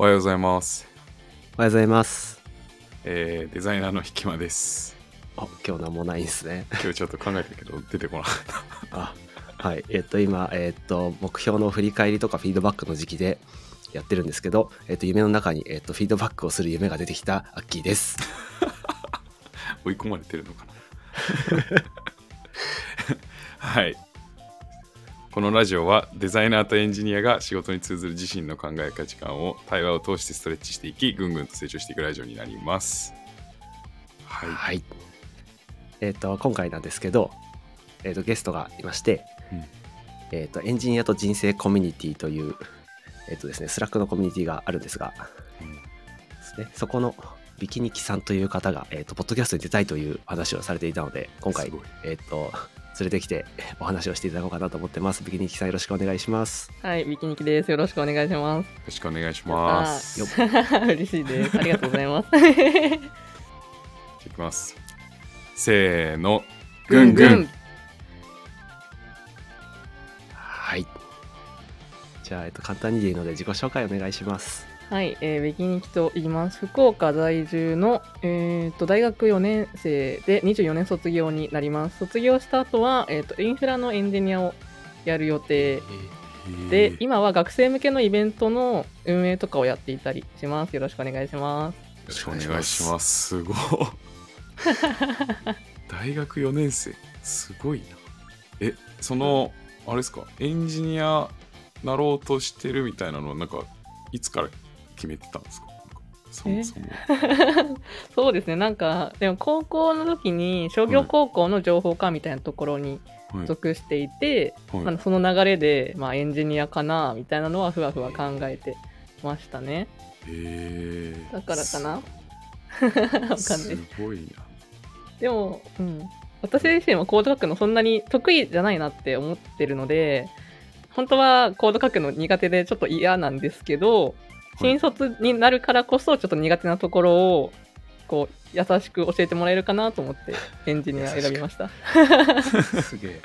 おはようございます。おはようございます。えー、デザイナーのひきまです。あ、今日なんもないんですね。今日ちょっと考えたけど出てこなかった。あ、はい。えっと、今、えっと、目標の振り返りとかフィードバックの時期でやってるんですけど、えっと、夢の中に、えっと、フィードバックをする夢が出てきたアッキーです。追い込まれてるのかな。はい。このラジオはデザイナーとエンジニアが仕事に通ずる自身の考え価値観を対話を通してストレッチしていき、ぐんぐんと成長していくラジオになります。はい。はい。えっと、今回なんですけど、えっと、ゲストがいまして、うんえっと、エンジニアと人生コミュニティという、えっとですね、 Slack のコミュニティがあるんですが、うんですね、そこのびきニキさんという方が、えっと、ポッドキャストに出たいという話をされていたので、今回えっと、連れてきてお話をしていただこうかなと思ってます。ビキニキさんよろしくお願いします。はい、ビキニキです。よろしくお願いします。よろしくお願いします。嬉しいです。ありがとうございます。ゃあいきます。せーの。ぐんぐん。はい。じゃあ、えっと、簡単にでいいので自己紹介お願いします。はい、えー、ビキニキと言います。福岡在住の、えー、と大学4年生で24年卒業になります。卒業した後は、えー、とインフラのエンジニアをやる予定で、えー今は学生向けのイベントの運営とかをやっていたりします。よろしくお願いします。よろしくお願いします。すごい。大学4年生。すごいな。え、その、あれですか、エンジニアなろうとしてるみたいなのは、なんか、いつから決めてたんですか？そもそも。そうですね、なんか、でも高校の時に商業高校の情報科みたいなところにはい属していて、はいまあ、その流れで、まあ、エンジニアかなみたいなのはふわふわ考えてましたね。へーだからかな？す。ごいな。でも、うん、私自身はコード書くのそんなに得意じゃないなって思ってるので、本当はコード書くの苦手でちょっと嫌なんですけど、新卒になるからこそちょっと苦手なところをこう優しく教えてもらえるかなと思って エンジニア選びました。すげえ。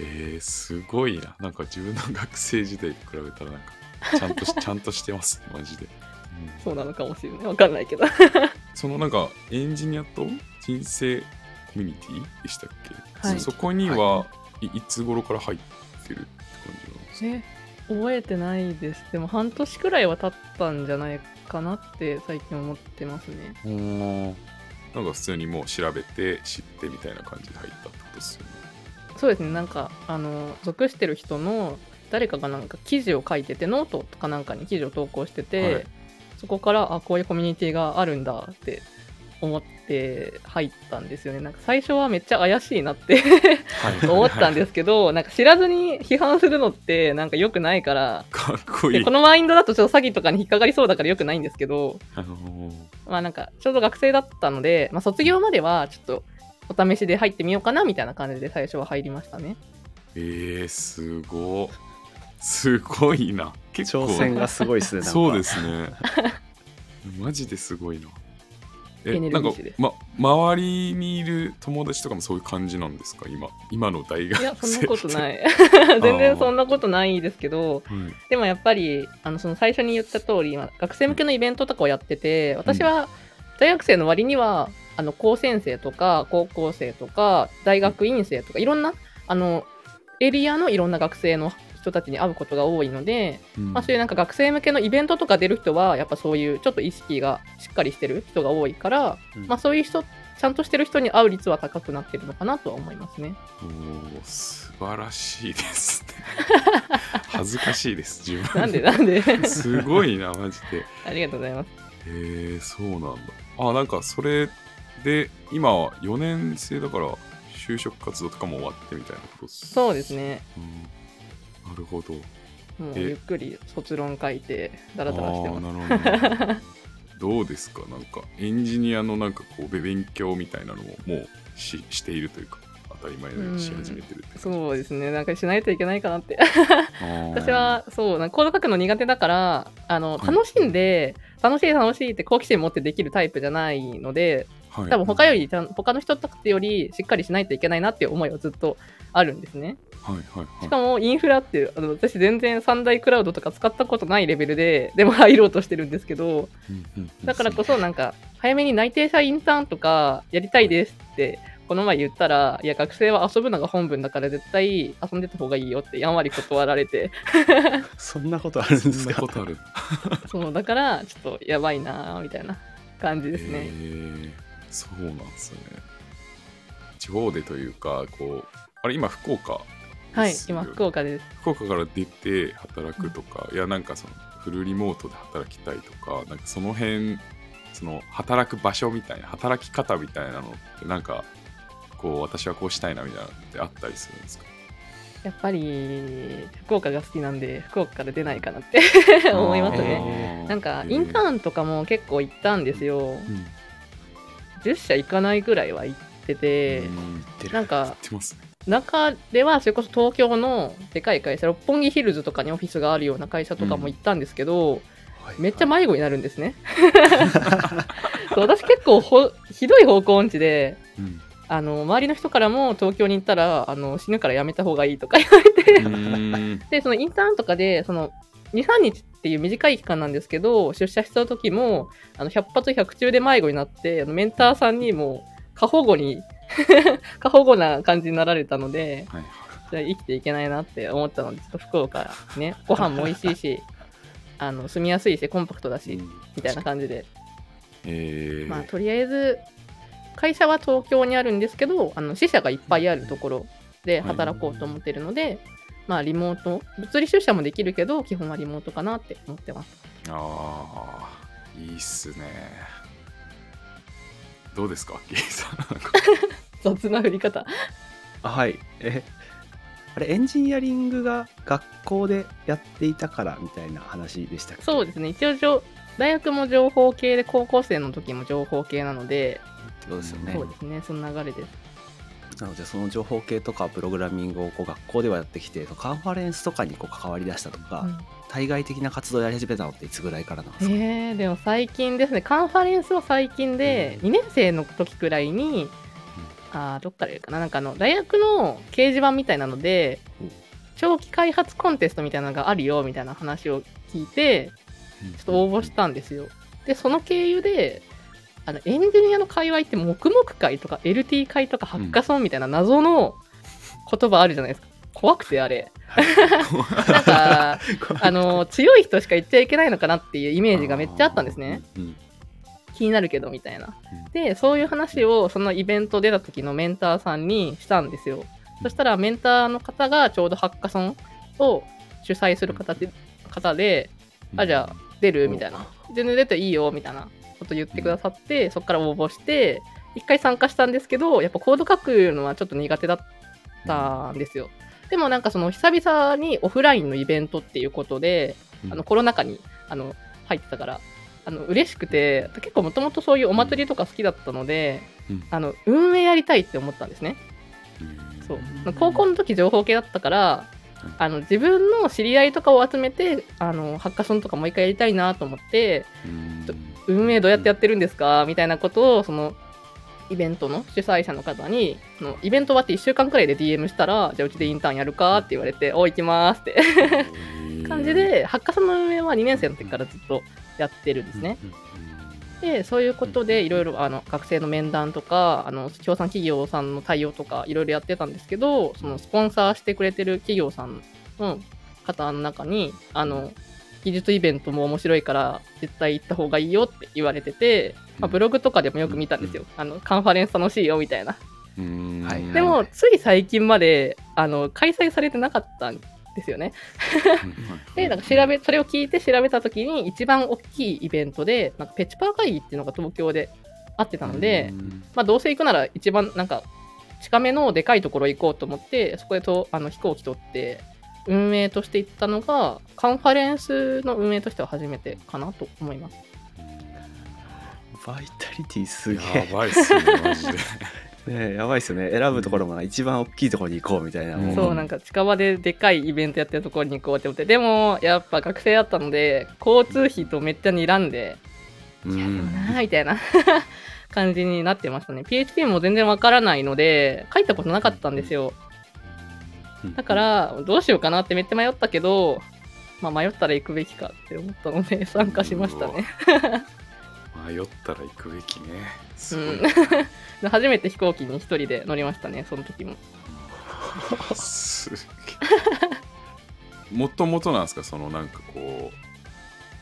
えー、すごいな。なんか自分の学生時代と比べたら、なんか、ちゃんとし、ちゃんとしてますね、マジで。うんそうなのかもしれない。わかんないけど。そのなんかエンジニアと人生コミュニティでしたっけ、はいそそこには、い、いつ頃から入ってるって感じなんですか？え覚えてないです。でも半年くらいは経ったんじゃないかなって最近思ってますね。なんか普通にもう調べて知ってみたいな感じで入ったってことですよね。そうですね。なんか、あの、属してる人の誰かがなんか記事を書いてて、ノートとかなんかに記事を投稿してて、はいそこから、あ、こういうコミュニティがあるんだって思って入ったんですよね。なんか最初はめっちゃ怪しいなって 思ったんですけど、なんか知らずに批判するのってなんか良くないから、かっこいい。でこのマインドだとちょっと詐欺とかに引っかかりそうだから良くないんですけど、あのーまあなんかちょうど学生だったので、まあ、卒業まではちょっとお試しで入ってみようかなみたいな感じで最初は入りましたね。えー、すごすごいな。結構挑戦がすごいですね。そうで。すね。マジですごいな。え、なんかま、周りにいる友達とかもそういう感じなんですか？今、今の大学生。いやそんなことないい。全然そんなことないですけど、うん。でもやっぱりあのその最初に言った通り、まあ学生向けのイベントとかをやってて、私は大学生の割にはあの高専生とか高校生とか大学院生とかいろんなあのエリアのいろんな学生の人たちに会うことが多いので、うんまあ、そういうなんか学生向けのイベントとか出る人はやっぱそういうちょっと意識がしっかりしてる人が多いから、うんまあ、そういう人ちゃんとしてる人に会う率は高くなってるのかなとは思いますね。おー素晴らしいですね。恥ずかしいです、自分。なんでなんで？すごいな、マジで。ありがとうございます。へえそうなんだ。あ、なんかそれで、今は4年生だから、就職活動とかも終わってみたいなことそうですね。うんなるほど。もうえゆっくり卒論書いてダラダラしてます。なるほどど。どうですか？なんかエンジニアのなんかこうべ勉強みたいなのももうししているというか当たり前のようにし始めてるってそうですね。なんかしないといけないかなって。私はそうなんかコード書くの苦手だからあのはい楽しんで、楽しい楽しいって好奇心持ってできるタイプじゃないのではい、多分他より他の人たちよりしっかりしないといけないなっていう思いはずっとあるんですね。はいはいはい、しかもインフラってあの私全然三大クラウドとか使ったことないレベルででも入ろうとしてるんですけどうんうんうん。だからこそなんか早めに内定者インターンとかやりたいですってこの前言ったらいや学生は遊ぶのが本分だから絶対遊んでた方がいいよってやんわり断られて。そんなことあるんですか？そんなことある。そうだからちょっとやばいなみたいな感じですへね。ーそうなんですね。地方でというかこうあれ今福岡はい今福岡です。福岡から出て働くとか、いやなんかそのフルリモートで働きたいとかなんかその辺その働く場所みたいな働き方みたいなのってなんかこう私はこうしたいなみたいなのってあったりするんですか？やっぱり福岡が好きなんで福岡から出ないかなって 思いますね。なんかインタン、ーンとかも結構行ったんですよ。うん10社行かないぐらいは行ってて、うんなんか言ってますね。中ではそれこそ東京のでかい会社六本木ヒルズとかにオフィスがあるような会社とかも行ったんですけど、めっちゃ迷子になるんですね。そう私結構ほひどい方向音痴でうん。あの周りの人からも東京に行ったらあの死ぬからやめた方がいいとか言われて。でそのインターンとかでその23日っていう短い期間なんですけど出社した時もあの100発100中で迷子になってあのメンターさんにも過保護に 過保護な感じになられたのではい。じゃあ生きていけないなって思ったのでちょっと福岡ねご飯も美味しいし あの住みやすいしコンパクトだし、うん。みたいな感じで、えー。まあとりあえず会社は東京にあるんですけどあの支社がいっぱいあるところで働こうと思ってるので、まあリモート物理出社もできるけど基本はリモートかなって思ってます。ああいいっすね。どうですかゲイさんなん？か 雑な振り方。あはい。えあれエンジニアリングが学校でやっていたからみたいな話でしたっけ？そうですね。一応じょ大学も情報系で高校生の時も情報系なので、ってことですよね。そうですね。その流れですなのでその情報系とかプログラミングをこう学校ではやってきてカンファレンスとかにこう関わりだしたとか、うん。対外的な活動をやり始めたのっていつぐらいからなんですか、えー、でも最近ですねカンファレンスは最近で2年生の時くらいに、あーどっから言うかな？なんかあの大学の掲示板みたいなのでうん。長期開発コンテストみたいなのがあるよみたいな話を聞いてちょっと応募したんですよ。でその経由であのエンジニアの界隈って黙々会とか LT 会とかハッカソンみたいな謎の言葉あるじゃないですか。怖くてあれ。なんかあの強い人しか言っちゃいけないのかなっていうイメージがめっちゃあったんですね。うん気になるけどみたいな。うん。でそういう話をそのイベント出た時のメンターさんにしたんですよ。そしたらメンターの方がちょうどハッカソンを主催する形方で、あじゃあ出る？みたいな。全然出ていいよみたいなこと言ってくださって、そこから応募して一回参加したんですけどやっぱコード書くのはちょっと苦手だったんですよ。でもなんかその久々にオフラインのイベントっていうことで、うん。あのコロナ禍にあの入ってたからあの嬉しくて結構もともとそういうお祭りとか好きだったので、うん。あの運営やりたいって思ったんですね。うん。そう。高校の時情報系だったからあの自分の知り合いとかを集めてあのハッカソンとかもう一回やりたいなと思ってうん運営どうやってやってるんですか？みたいなことをそのイベントの主催者の方にそのイベント終わって1週間くらいで DM したらじゃあうちでインターンやるか？って言われてお行きますって。感じでハッカソンの運営は2年生の時からずっとやってるんですね。でそういうことでいろいろあの学生の面談とかあの協賛企業さんの対応とかいろいろやってたんですけどそのスポンサーしてくれてる企業さんの方の中にあの技術イベントも面白いから絶対行った方がいいよって言われてて、まあ、ブログとかでもよく見たんですよ。あのカンファレンス楽しいよみたいな。でもつい最近まであの開催されてなかったんですよね。でなんか調べそれを聞いて調べた時に一番大きいイベントでなんかペチパー会議っていうのが東京であってたので、まあ、どうせ行くなら一番なんか近めのでかいところ行こうと思ってそこでとあの飛行機取って運営として行ったのがカンファレンスの運営としては初めてかなと思います。バイタリティすげやばいっすねマジで。え ねえやばいっすよね。選ぶところも一番大きいところに行こうみたいな、うん。もそうなんか近場ででかいイベントやってるところに行こうって思って。でもやっぱ学生だったので交通費とめっちゃ睨んでういやでもんなみたいな。感じになってましたね。PHP も全然わからないので、書いたことなかったんですよ。だから、どうしようかなってめっちゃ迷ったけど、まあ迷ったら行くべきかって思ったので参加しましたね。迷ったら行くべきね。すごい、うん。で 初めて飛行機に一人で乗りましたね、その時も。すげえ。もともとなんですか？そのなんかこう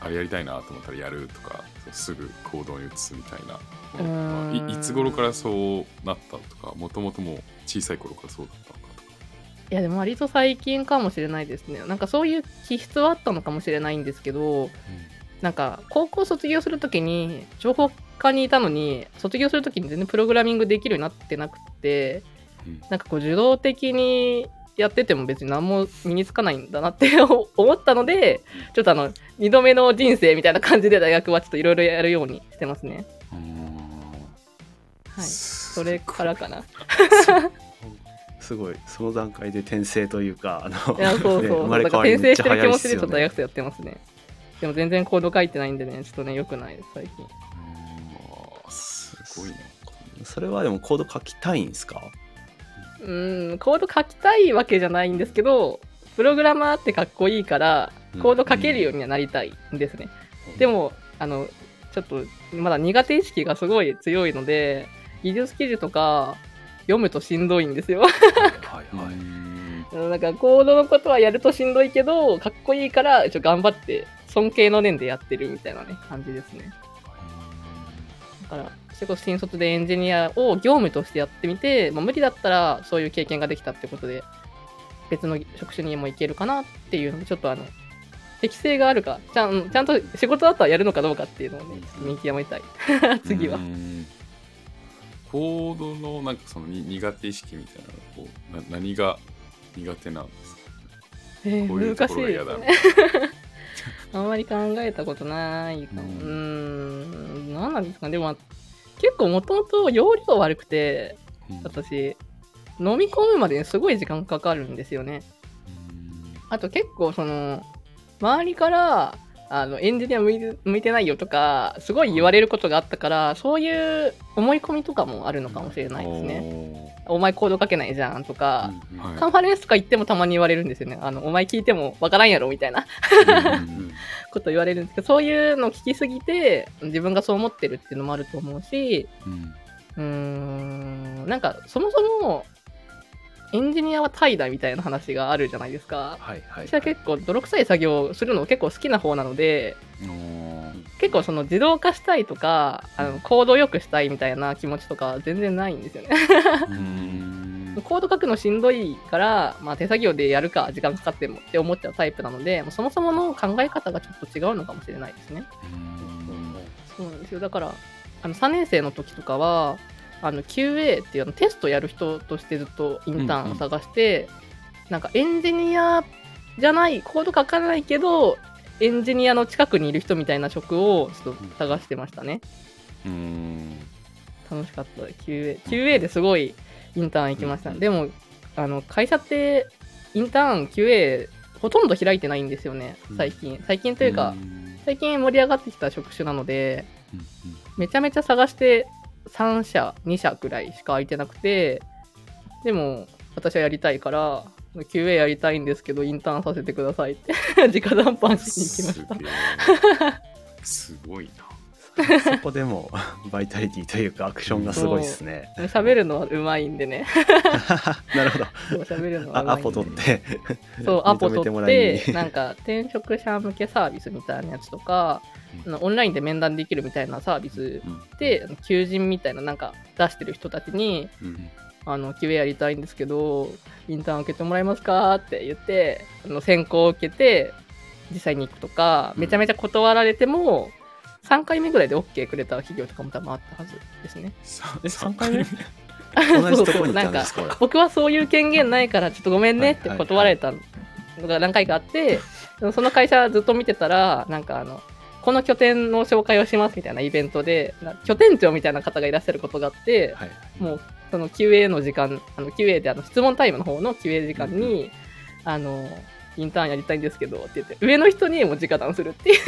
あれやりたいなと思ったらやるとかすぐ行動に移すみたいな。うーん。いいつ頃からそうなったとかもともともう小さい頃からそうだったのかいやでも割と最近かもしれないですね。なんかそういう気質はあったのかもしれないんですけど、なんか高校卒業するときに情報科にいたのに卒業するときに全然プログラミングできるようになってなくてうん。なんかこう受動的にやってても別に何も身につかないんだなって 思ったのでちょっとあの2度目の人生みたいな感じで大学はちょっといろいろやるようにしてますね。はい。そそれからかなすごいその段階で転生というかあのいやそうねそう、生まれ変わりめっちゃら転生してる気持ちでちょっと大ね学生やってますね。でも全然コード書いてないんでねちょっとね良くないです最近すごいな。それはでもコード書きたいんですか？うーんコード書きたいわけじゃないんですけどプログラマーってかっこいいからコード書けるようにはなりたいんですね、でもあのちょっとまだ苦手意識がすごい強いので技術記事とか読むとしんどいんですよ。はいはいうんなんかコードのことはやるとしんどいけどかっこいいから一応頑張って尊敬の念でやってるみたいなね感じですね。だからそれこそ新卒でエンジニアを業務としてやってみて、まあ、無理だったらそういう経験ができたってことで別の職種にも行けるかなっていうのでちょっとあの適性があるかちゃんちゃんと仕事だったらやるのかどうかっていうのをねちょっと見極めたい。次は。うんコードのなんかそのに苦手意識みたいなのこうな何が苦手なんですかえーこういうところが嫌だですね あんまり考えたことないかも。ううん何なんですかね。でも、結構もともと容量悪くて、うん私、飲み込むまでにすごい時間かかるんですよね。あと結構、その、周りから、あのエンジニア向いて向いてないよとか、すごい言われることがあったから、そういう思い込みとかもあるのかもしれないですね。ね。お前コード書けないじゃんとか、はいカンファレンスとか行ってもたまに言われるんですよね。あの、お前聞いてもわからんやろみたいなうん こと言われるんですけど、そういうの聞きすぎて、自分がそう思ってるっていうのもあると思うし、うんうーん、なんか、そもそも、エンジニアは怠惰みたいな話があるじゃないですか。はいはい私は結構泥臭い作業をするの結構好きな方なので、結構その自動化したいとか、あのコードを良くしたいみたいな気持ちとか全然ないんですよね。うんコード書くのしんどいから、まあ、手作業でやるか時間かかってもって思っちゃうタイプなので、そもそもの考え方がちょっと違うのかもしれないですね。そうなんですよだからあの3年生の時とかはあの QA っていうあのテストやる人としてずっとインターンを探して、なんかエンジニアじゃないコード書かないけどエンジニアの近くにいる人みたいな職をちょっと探してましたね。うん。楽しかった。QA, QA ですごいインターン行きました、うんでもあの会社ってインターン QA ほとんど開いてないんですよね最近。最近というか、最近盛り上がってきた職種なのでめちゃめちゃ探して3社2社くらいしか空いてなくてでも私はやりたいから QA やりたいんですけどインターンさせてくださいって 直談判しに行きました。すすごいな。そこでも バイタリティというかアクションがすごいですね。喋るのはうまいんでね。なるほど。喋るのはうまいんであアポ取って。そうアポ取ってなんか転職者向けサービスみたいなやつとかあのオンラインで面談できるみたいなサービスであの求人みたいななんか出してる人たちにうん。あの QA やりたいんですけどインターン受けてもらえますかって言ってあの選考を受けて実際に行くとかうん。めちゃめちゃ断られても3回目ぐらいで OK くれた企業とかも多分あったはずですね。さえ三三回目？そう 同じとこそうなんか僕はそういう権限ないからちょっとごめんねってはい断られたのが何回かあって、その会社ずっと見てたらなんかあのこの拠点の紹介をしますみたいなイベントでな拠点長みたいな方がいらっしゃることがあって、はい。もうその QA の時間あの QA であの質問タイムの方の QA 時間に、あのインターンやりたいんですけどって言って上の人にも直談するっていう。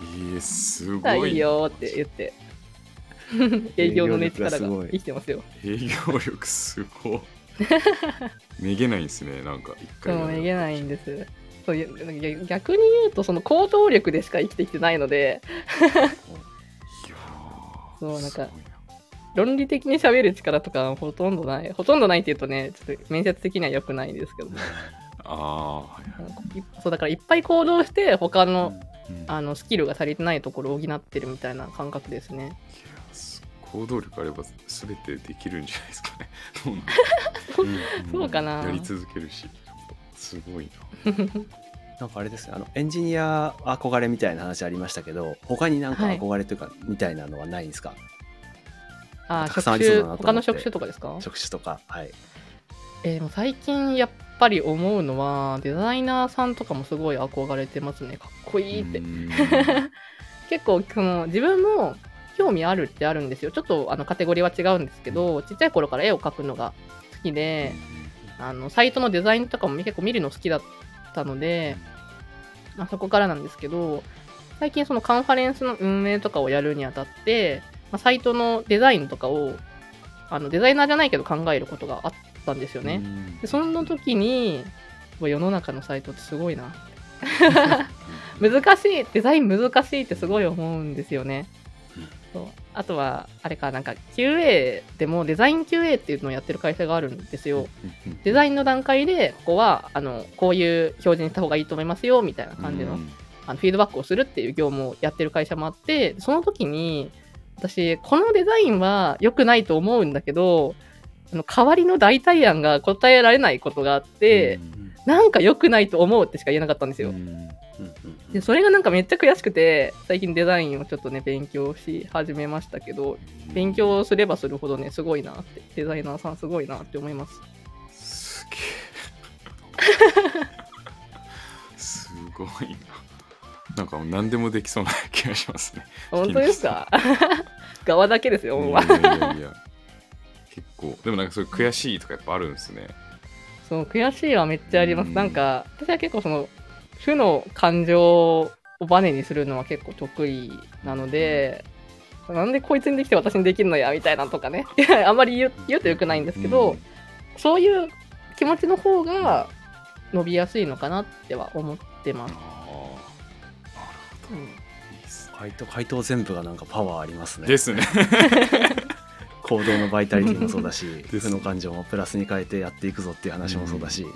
えー、す「あごいな。いいよ」って言って営業のね力が生きてますよ。営業力すごい。めげないんですねなんか一回そうやるめげないんです。そう逆に言うとその行動力でしか生きてきてないので。そうなんか論理的に喋る力とかほとんどない。ほとんどないって言うとねちょっと面接的には良くないんですけどあそうだからいっぱい行動して他のうんあのスキルが足りてないところを補ってるみたいな感覚ですね。行動力あれば全てできるんじゃないですかね。そうかな。やり続けるしすごいな。んかあれですねあのエンジニア憧れみたいな話ありましたけど他になんかはい。憧れというか、みたいなのはないんですか？あーたくさんあ職種りそうだなと思って。他の職種とかですか？職種とかはい。えーでも最近やっぱり思うのはデザイナーさんとかもすごい憧れてますね。かっこいいって。うん。結構その自分も興味あるってあるんですよ。ちょっとあのカテゴリーは違うんですけどちっちゃい頃から絵を描くのが好きであのサイトのデザインとかも結構見るの好きだったので、まあ、そこからなんですけど最近そのカンファレンスの運営とかをやるにあたって、まあ、サイトのデザインとかをあのデザイナーじゃないけど考えることがあったんですよね。でその時に世の中のサイトってすごいな 難しいデザイン難しいってすごい思うんですよね。そうあとはあれかなんか QA でもデザイン QA っていうのをやってる会社があるんですよ。デザインの段階でここはあのこういう表示にした方がいいと思いますよみたいな感じの,、うんあのフィードバックをするっていう業務をやってる会社もあってその時に私このデザインは良くないと思うんだけどあの代わりの代替案が答えられないことがあって、なんか良くないと思うってしか言えなかったんですよ。うんうんうんでそれがなんかめっちゃ悔しくて最近デザインをちょっとね勉強し始めましたけど勉強すればするほどねすごいなってデザイナーさんすごいなって思います。すげえ。すごいな。なんかもう何でもできそうな気がしますね。本当ですか？側だけですよ、いやいやいや結構。でもなんかそういう悔しいとかやっぱあるんですね。そう悔しいはめっちゃあります。うん。なんか私は結構その負の感情をバネにするのは結構得意なので、なんでこいつにできて私にできるのやみたいなとかね。あんまり言う言うとよくないんですけど、うん。そういう気持ちの方が伸びやすいのかなっては思ってます。ああなるほうん。どいいっす回答回答全部がなんかパワーありますね。ですね 行動のバイタリティもそうだし です負の感情もプラスに変えてやっていくぞっていう話もそうだし、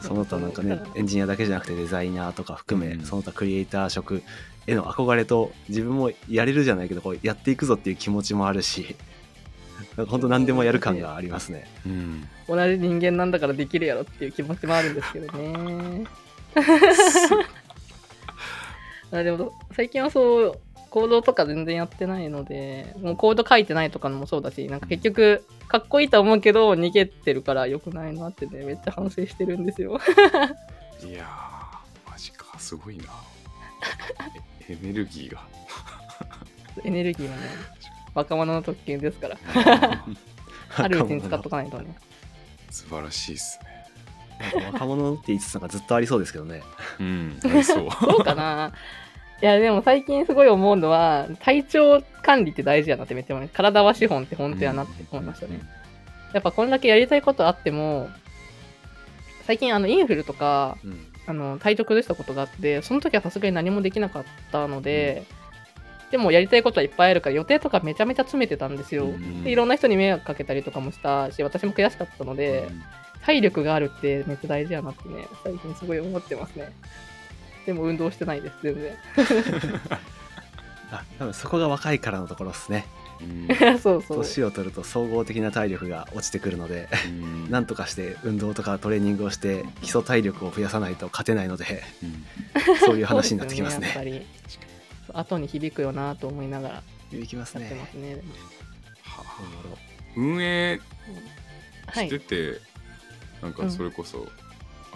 その他なんかねエンジニアだけじゃなくてデザイナーとか含め、うんその他クリエイター職への憧れと自分もやれるじゃないけどこうやっていくぞっていう気持ちもあるしなんか本当何でもやる感がありますね。うん。同じ人間なんだからできるやろっていう気持ちもあるんですけどね。あでも最近はそうコードとか全然やってないのでもうコード書いてないとかのもそうだしなんか結局かっこいいとは思うけど逃げてるから良くないなってねめっちゃ反省してるんですよ。いやーマジかすごいな。えエネルギーが。エネルギーはね若者の特権ですから。あるうちに使っとかないとね。素晴らしいっすね。若者って言いつつなんかずっとありそうですけどね。うんありそう。そうかないやでも最近すごい思うのは体調管理って大事やなってめっちゃ思います体は資本って本当やなって思いましたね。やっぱこんだけやりたいことあっても最近あのインフルとかうん。あの体調崩したことがあってその時はさすがに何もできなかったので、でもやりたいことはいっぱいあるから予定とかめちゃめちゃ詰めてたんですよ、うん。でいろんな人に迷惑かけたりとかもしたし私も悔しかったので、体力があるってめっちゃ大事やなってね最近すごい思ってますねでも運動してないです全然。あ多分そこが若いからのところですね。うん。そうそう。年を取ると総合的な体力が落ちてくるのでうん。なんとかして運動とかトレーニングをして基礎体力を増やさないと勝てないのでうん。そういう話になってきますね。そうですよやっぱり。そう後に響くよなと思いながらいきますやってまね。すね運営はい。してて、なんかそれこそ、あ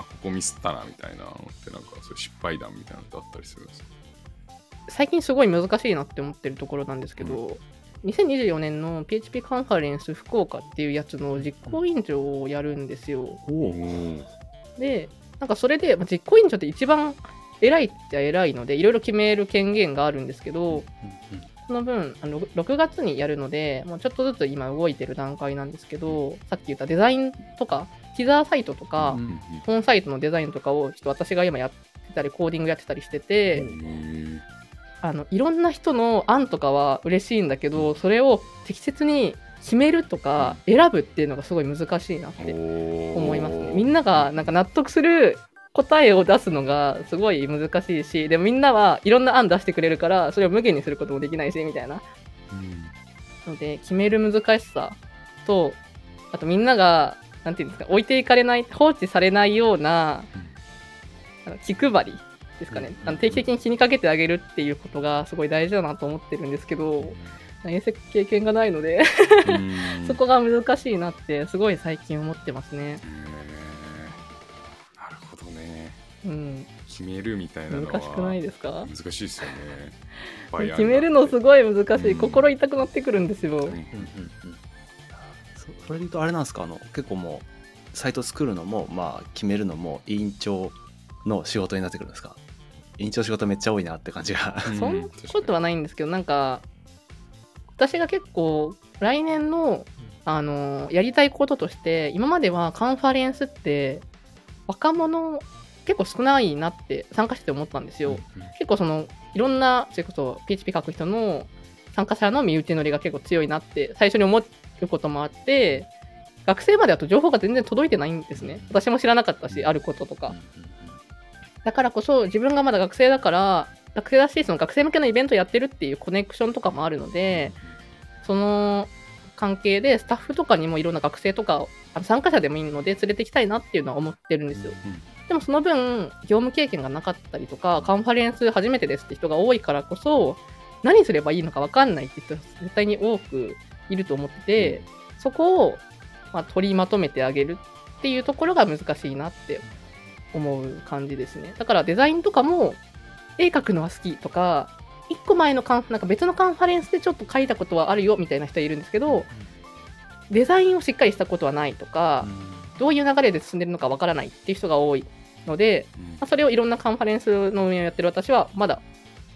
ここミスったなみたいなのってなんかそ失敗談みたいなのってあったりするんですか？最近すごい難しいなって思ってるところなんですけど、2024年の PHP カンファレンス福岡っていうやつの実行委員長をやるんですよ。で、なんかそれで、まあ実行委員長って一番偉いっちゃ偉いので、いろいろ決める権限があるんですけど、その分あの 6, 月にやるのでもうちょっとずつ今動いてる段階なんですけどさっき言ったデザインとかティザーサイトとか、うん本サイトのデザインとかをちょっと私が今やってたりコーディングやってたりしてて、うんあのいろんな人の案とかは嬉しいんだけどそれを適切に決めるとか選ぶっていうのがすごい難しいなって思いますね。みんながなんか納得する答えを出すのがすごい難しいしでもみんなはいろんな案出してくれるからそれを無限にすることもできないしみたいな。ので決める難しさとあとみんながなんていうんですか置いていかれない放置されないようなあの気配りですかね、うん。あの定期的に気にかけてあげるっていうことがすごい大事だなと思ってるんですけど遠征経験がないのでうん。そこが難しいなってすごい最近思ってますね。なるほどね。うん、決めるみたいな難しくないですか？難しいですよね。決めるのすごい難しい、うん心痛くなってくるんですよ。大変うんうんうんそそれで言うとあれなんですか？あの結構もうサイト作るのもまあ決めるのも委員長の仕事になってくるんですか？委員長仕事めっちゃ多いなって感じが。うん。そんなことはないんですけどなんか私が結構来年のあのやりたいこととして今まではカンファレンスって若者結構少ないなって参加してて思ったんですよ。結構そのいろんなそれこそ PHP 書く人の参加者の身内乗りが結構強いなって最初に思うこともあって学生までだと情報が全然届いてないんですね。私も知らなかったしあることとか。だからこそ自分がまだ学生だから学生だしその学生向けのイベントやってるっていうコネクションとかもあるのでその関係でスタッフとかにもいろんな学生とかあの参加者でもいいので連れてきたいなっていうのは思ってるんですよ。でもその分業務経験がなかったりとかカンファレンス初めてですって人が多いからこそ何すればいいのか分かんないって人が絶対に多くいると思ってて、そこを、まあ、取りまとめてあげるっていうところが難しいなって思う感じですね。だからデザインとかも絵描くのは好きとか1個前のカンなんか別のカンファレンスでちょっと書いたことはあるよみたいな人いるんですけどデザインをしっかりしたことはないとか、どういう流れで進んでるのかわからないっていう人が多いので、まあ、それをいろんなカンファレンスの運営をやってる私はまだ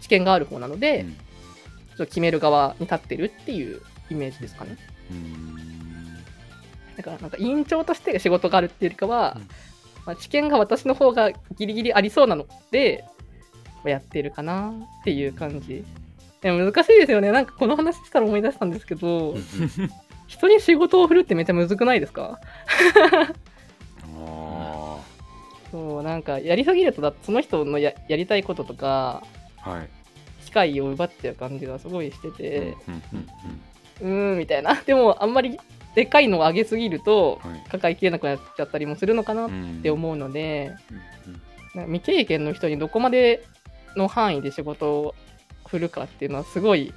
知見がある方なので、ちょっと決める側に立ってるっていうイメージですかね。だからなんか委員長として仕事があるっていうよりかは、うん。まあ、知見が私の方がギリギリありそうなのでやってるかなっていう感じ。でも難しいですよね。なんかこの話したら思い出したんですけど、人に仕事を振るってめっちゃむずくないですか？あそうなんかやりすぎるとだその人のややりたいこととかあはい。機会を奪っちゃう感じがすごいしてて、うんうんうんうーんみたいな。でもあんまりでかいのを上げすぎるとはい。抱えきれなくなっちゃったりもするのかなっうん。て思うので、未経験の人にどこまでの範囲で仕事を振るかっていうのはすごい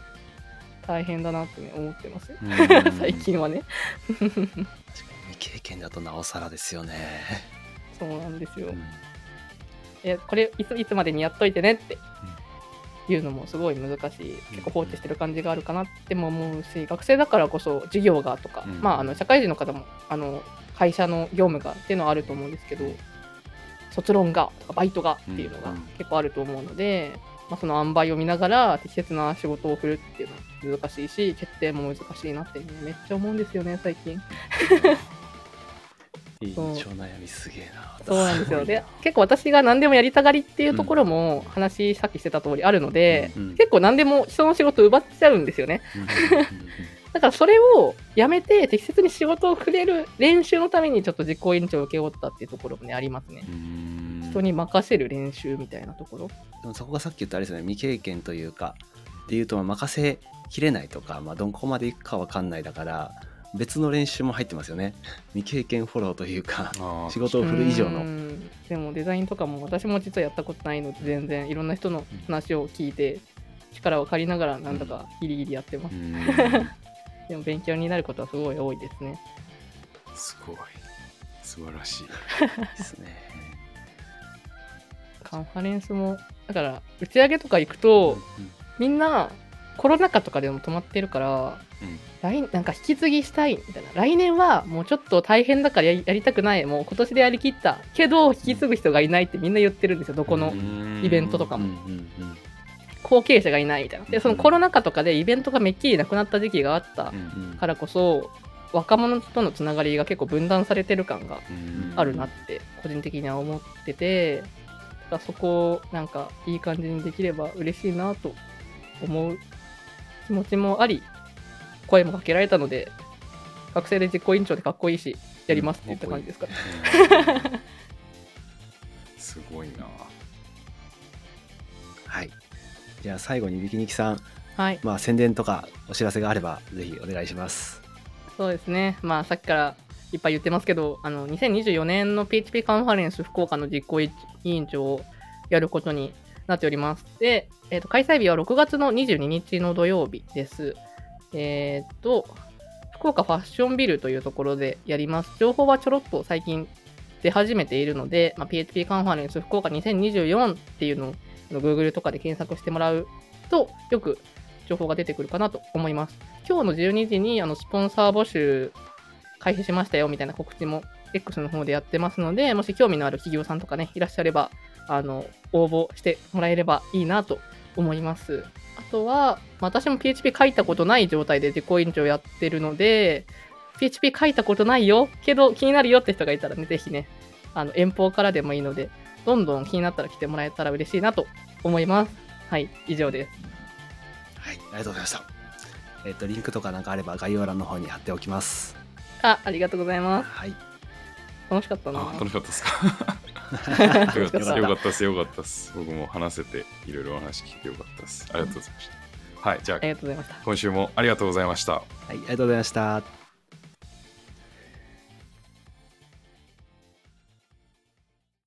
大変だなって、ね、思ってます、うん。最近はね。確かに未経験だとなおさらですよね、そうなんですよ、うん。えこれいついつまでにやっといてねっていうのもすごい難しい結構放置してる感じがあるかなっても思うし学生だからこそ授業がとか、うん。まああの社会人の方もあの会社の業務がっていうのはあると思うんですけど卒論がとかバイトがっていうのがうん。結構あると思うので、まあ、その塩梅を見ながら適切な仕事を振るっていうのは難しいし決定も難しいなって、ね、めっちゃ思うんですよね最近委員長悩みすげえな。そうなんですよ。で結構私が何でもやりたがりっていうところも話さっきしてた通りあるので、うん結構何でも人の仕事を奪っちゃうんですよね。だからそれをやめて適切に仕事を触れる練習のためにちょっと実行委員長を受け負ったっていうところもねありますね。うん。人に任せる練習みたいなところ。でもそこがさっき言ったあれですよね。未経験というかでいうとまあ任せきれないとか、まあ、どこまでいくかわかんないだから別の練習も入ってますよね。未経験フォローというか仕事を振る以上うのん。でもデザインとかも私も実はやったことないので全然いろんな人の話を聞いて力を借りながらなんだかギリギリやってます、うん。でも勉強になることはすごい多いですね。すごい。素晴らしい。ですね。カンファレンスもだから打ち上げとか行くと、みんなコロナ禍とかでも止まってるから、うん。来なんか引き継ぎしたいみたいな。来年はもうちょっと大変だからやりやりたくない。もう今年でやりきったけど引き継ぐ人がいないってみんな言ってるんですよ。どこのうん。イベントとかも。後継者がいないみたいな。でそのコロナ禍とかでイベントがめっきりなくなった時期があったうんからこそ若者とのつながりが結構分断されてる感がうん。あるなって個人的には思ってて。だそこをなんかいい感じにできれば嬉しいなと思う気持ちもあり声もかけられたので学生で実行委員長でかっこいいしやりますって言った感じですかね。うん。すごいな。はい。じゃあ最後にビキニキさん。はい。まあ宣伝とかお知らせがあればぜひお願いします。そうですね。まあ、さっきからいっぱい言ってますけど、あの、2024年の PHP カンファレンス福岡の実行委員長をやることになっております。で、えっ、と、開催日は6月の22日の土曜日です。えっ、と、福岡ファッションビルというところでやります。情報はちょろっと最近出始めているので、まあ、PHP カンファレンス福岡2024っていうのを Google とかで検索してもらうと、よく情報が出てくるかなと思います。今日の12時にあのスポンサー募集開始しましたよみたいな告知も X の方でやってますので、もし興味のある企業さんとかね、いらっしゃれば、あの、応募してもらえればいいなと思います。あとは、私も PHP 書いたことない状態で実行委員長やってるので、PHP 書いたことないよ、けど気になるよって人がいたらね、ぜひね、あの遠方からでもいいので、どんどん気になったら来てもらえたら嬉しいなと思います。はい、以上です。はいありがとうございましたえっ、とリンクとかなんかあれば概要欄の方に貼っておきますあ、ありがとうございます。はい楽しかったな。あ楽しかったですか？よかったです。よかったです僕も話せていろいろお話聞いてよかったです。ありがとうございました。はいじゃあ。た。ありがとうございました。今週もありがとうございました。はいありがとうございました